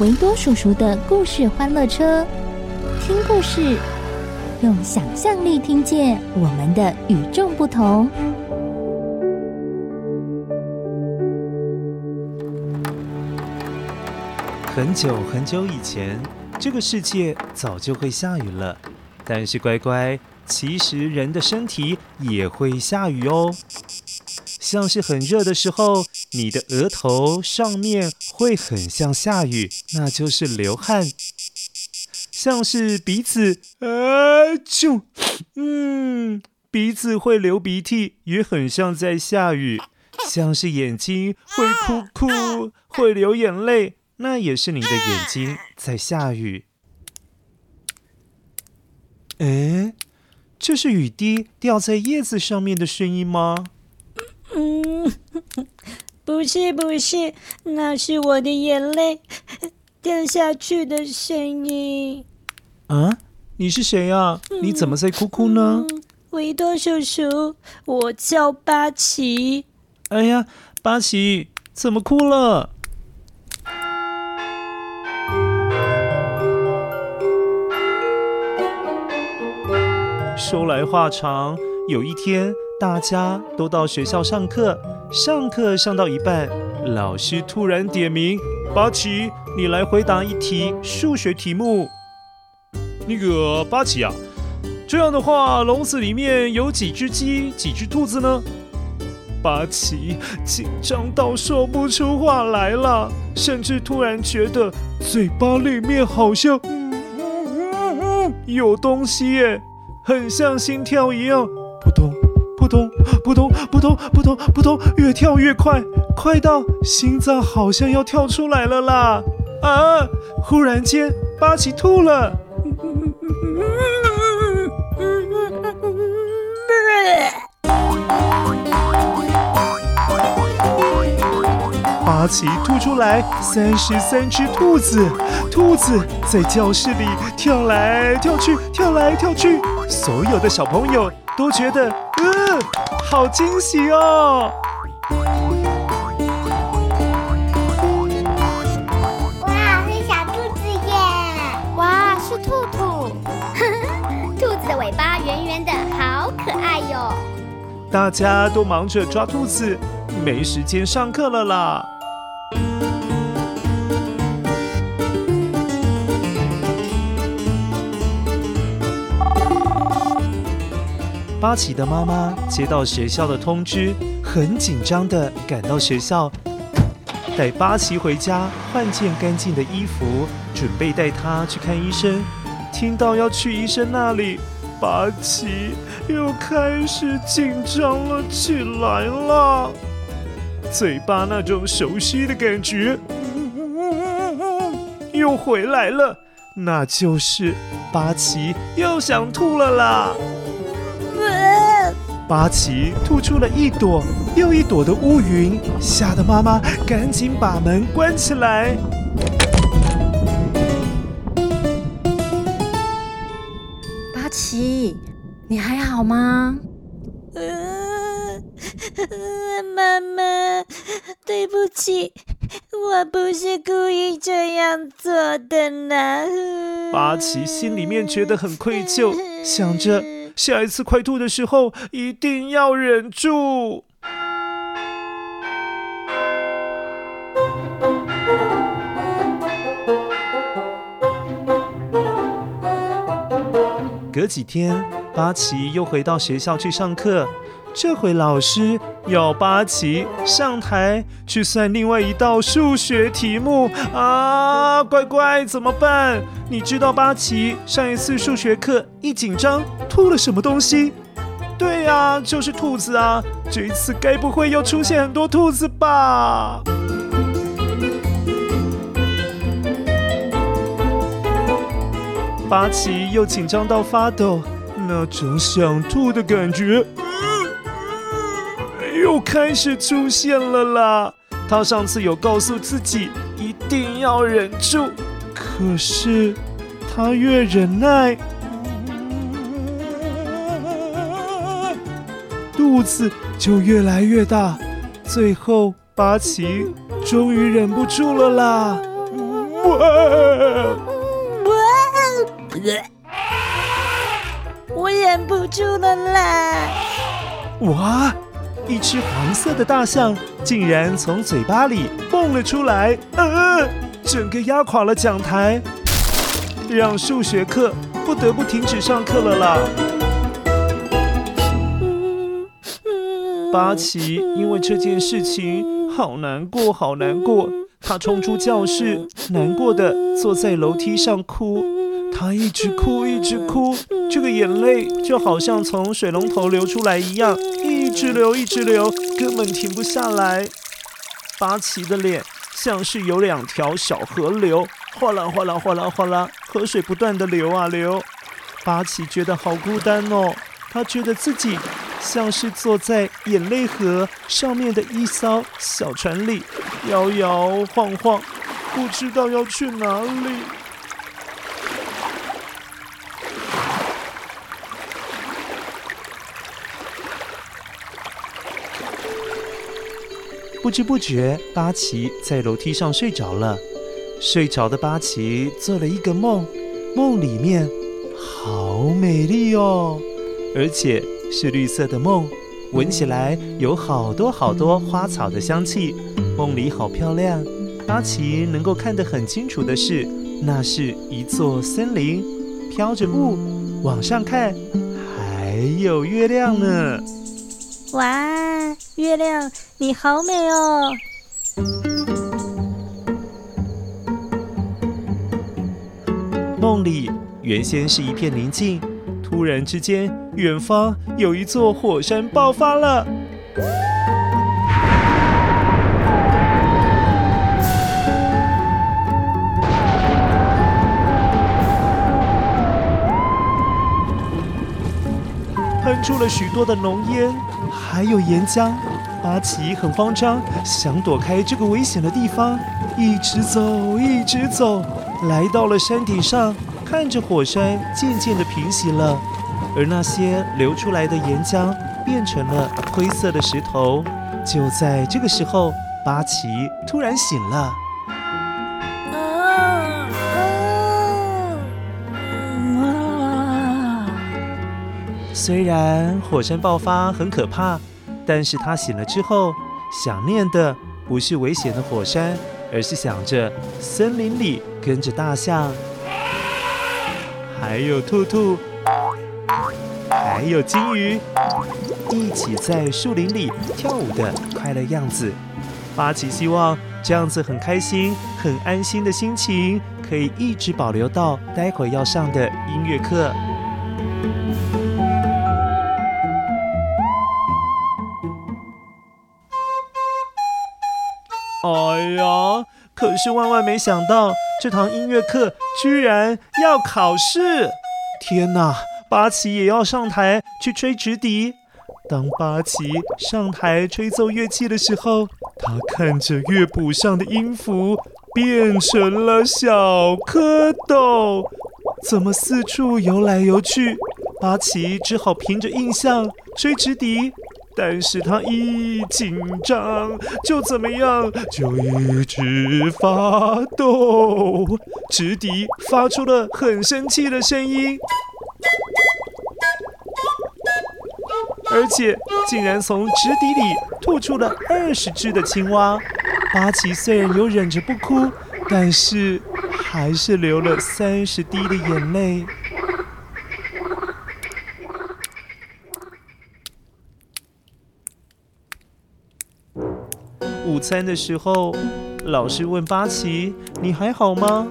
维多叔叔的故事欢乐车，听故事，用想象力听见我们的与众不同。很久很久以前，这个世界早就会下雨了。但是乖乖，其实人的身体也会下雨哦。像是很热的时候，你的额头上面会很像下雨，那就是流汗；像是鼻子，啊就，嗯，鼻子会流鼻涕，也很像在下雨；像是眼睛会哭哭，会流眼泪，那也是你的眼睛在下雨。诶，这是雨滴掉在叶子上面的声音吗？嗯，不是不是，那是我的眼泪 掉下去的声音。啊，你是谁啊？你怎么在哭哭呢？嗯，维多叔叔，我叫巴奇。哎呀，巴奇，怎么哭了？说来话长，有一天。大家都到学校上课，上课上到一半，老师突然点名：“巴奇，你来回答一题数学题目。”那个巴奇啊，这样的话，笼子里面有几只鸡，几只兔子呢？巴奇紧张到说不出话来了，甚至突然觉得嘴巴里面好像嗯嗯嗯嗯有东西耶，很像心跳一样，扑通。扑通扑通扑通扑通扑通，越跳越快，快到心脏好像要跳出来了啦！啊！忽然间，巴奇吐了。巴奇吐出来三十三只兔子，兔子在教室里跳来跳去，跳来跳去，所有的小朋友都觉得。嗯，好惊喜哦！哇，是小兔子耶！哇，是兔兔，兔子的尾巴圆圆的，好可爱哟！大家都忙着抓兔子，没时间上课了啦。巴奇的妈妈接到学校的通知，很紧张地赶到学校，带巴奇回家换件干净的衣服，准备带他去看医生。听到要去医生那里，巴奇又开始紧张了起来了，嘴巴那种熟悉的感觉又回来了，那就是巴奇又想吐了啦。巴奇吐出了一朵又一朵的乌云，吓得妈妈赶紧把门关起来。巴奇，你还好吗？嗯，妈妈，对不起，我不是故意这样做的呢。巴奇心里面觉得很愧疚，想着。下一次快吐的时候一定要忍住。隔几天八奇又回到学校去上课。这回老师要巴奇上台去算另外一道数学题目啊！乖乖，怎么办？你知道巴奇上一次数学课一紧张吐了什么东西？对呀，就是兔子啊！这一次该不会又出现很多兔子吧？巴奇又紧张到发抖，那种想吐的感觉。又开始出现了啦！他上次有告诉自己一定要忍住，可是他越忍耐，肚子就越来越大。最后，巴奇终于忍不住了啦！哇！我忍不住了啦！哇！一只黄色的大象竟然从嘴巴里蹦了出来，呃，整个压垮了讲台，让数学课不得不停止上课了啦。巴奇因为这件事情好难过，好难过，他冲出教室，难过的坐在楼梯上哭。他一直哭，一直哭，这个眼泪就好像从水龙头流出来一样，一一直流，一直流，根本停不下来。巴奇的脸像是有两条小河流，哗啦哗啦哗啦哗啦，河水不断地流啊流。巴奇觉得好孤单哦，他觉得自己像是坐在眼泪河上面的一艘小船里，摇摇晃晃，不知道要去哪里。不知不觉，巴奇在楼梯上睡着了。睡着的巴奇做了一个梦，梦里面好美丽哦，而且是绿色的梦，闻起来有好多好多花草的香气。梦里好漂亮，巴奇能够看得很清楚的是，那是一座森林，飘着雾，往上看还有月亮呢。哇，月亮，你好美哦！梦里原先是一片宁静，突然之间，远方有一座火山爆发了。喷出了许多的浓烟，还有岩浆。巴奇很慌张，想躲开这个危险的地方，一直走，一直走，来到了山顶上，看着火山渐渐的平息了，而那些流出来的岩浆变成了灰色的石头。就在这个时候，巴奇突然醒了。虽然火山爆发很可怕，但是他醒了之后，想念的不是危险的火山，而是想着森林里跟着大象，还有兔兔，还有金鱼，一起在树林里跳舞的快乐样子。巴奇希望这样子很开心、很安心的心情，可以一直保留到待会要上的音乐课。可是万万没想到，这堂音乐课居然要考试！天哪，巴奇也要上台去吹直笛。当巴奇上台吹奏乐器的时候，他看着乐谱上的音符变成了小蝌蚪，怎么四处游来游去？巴奇只好凭着印象吹直笛。但是他一紧张就怎么样，就一直发抖，直笛发出了很生气的声音，而且竟然从直笛里吐出了二十只的青蛙。巴奇虽然有忍着不哭，但是还是流了三十滴的眼泪。餐的时候，老师问八旗：“你还好吗？”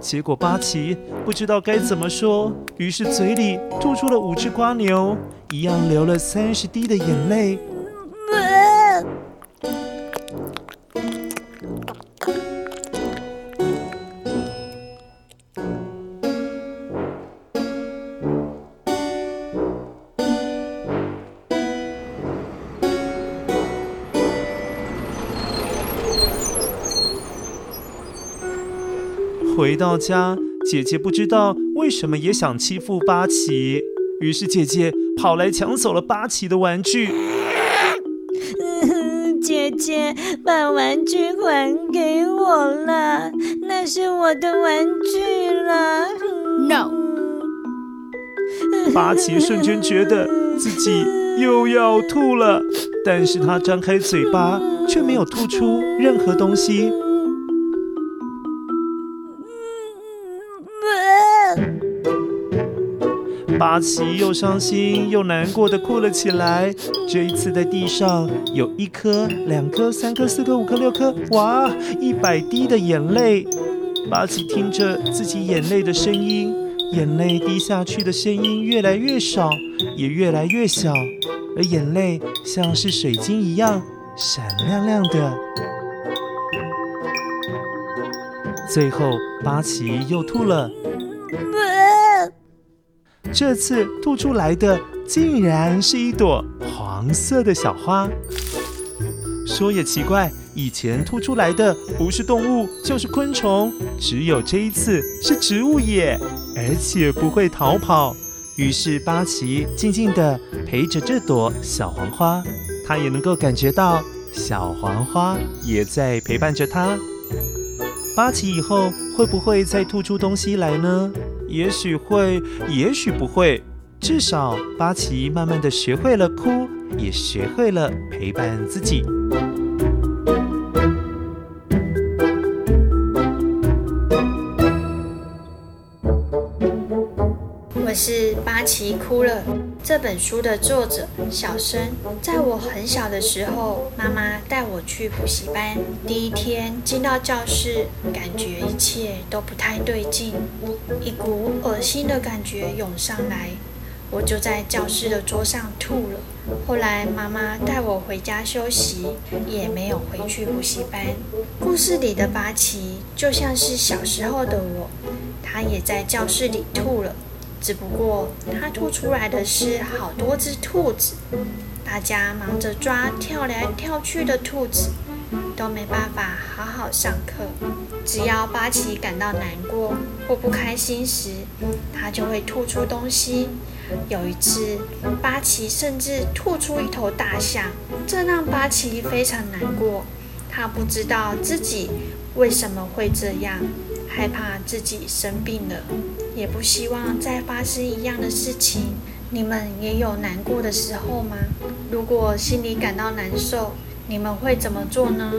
结果八旗不知道该怎么说，于是嘴里吐出了五只瓜牛，一样流了三十滴的眼泪。回到家，姐姐不知道为什么也想欺负八旗，于是姐姐跑来抢走了八旗的玩具。嗯，姐姐把玩具还给我了，那是我的玩具了。No。八旗瞬间觉得自己又要吐了，但是他张开嘴巴却没有吐出任何东西。八奇又伤心又难过的哭了起来。这一次在地上有一颗、两颗、三颗、四颗、五颗、六颗，哇，一百滴的眼泪。八奇听着自己眼泪的声音，眼泪滴下去的声音越来越少，也越来越小，而眼泪像是水晶一样闪亮亮的。最后，八奇又吐了。这次吐出来的竟然是一朵黄色的小花。说也奇怪，以前吐出来的不是动物就是昆虫，只有这一次是植物耶，而且不会逃跑。于是巴奇静静地陪着这朵小黄花，他也能够感觉到小黄花也在陪伴着他。巴奇以后会不会再吐出东西来呢？也许会，也许不会。至少巴奇慢慢的学会了哭，也学会了陪伴自己。我是巴奇哭了。这本书的作者小生，在我很小的时候，妈妈带我去补习班。第一天进到教室，感觉一切都不太对劲，一股恶心的感觉涌上来，我就在教室的桌上吐了。后来妈妈带我回家休息，也没有回去补习班。故事里的八旗就像是小时候的我，他也在教室里吐了。只不过，它吐出来的是好多只兔子，大家忙着抓跳来跳去的兔子，都没办法好好上课。只要八旗感到难过或不开心时，它就会吐出东西。有一次，八旗甚至吐出一头大象，这让八旗非常难过。他不知道自己为什么会这样。害怕自己生病了，也不希望再发生一样的事情。你们也有难过的时候吗？如果心里感到难受，你们会怎么做呢？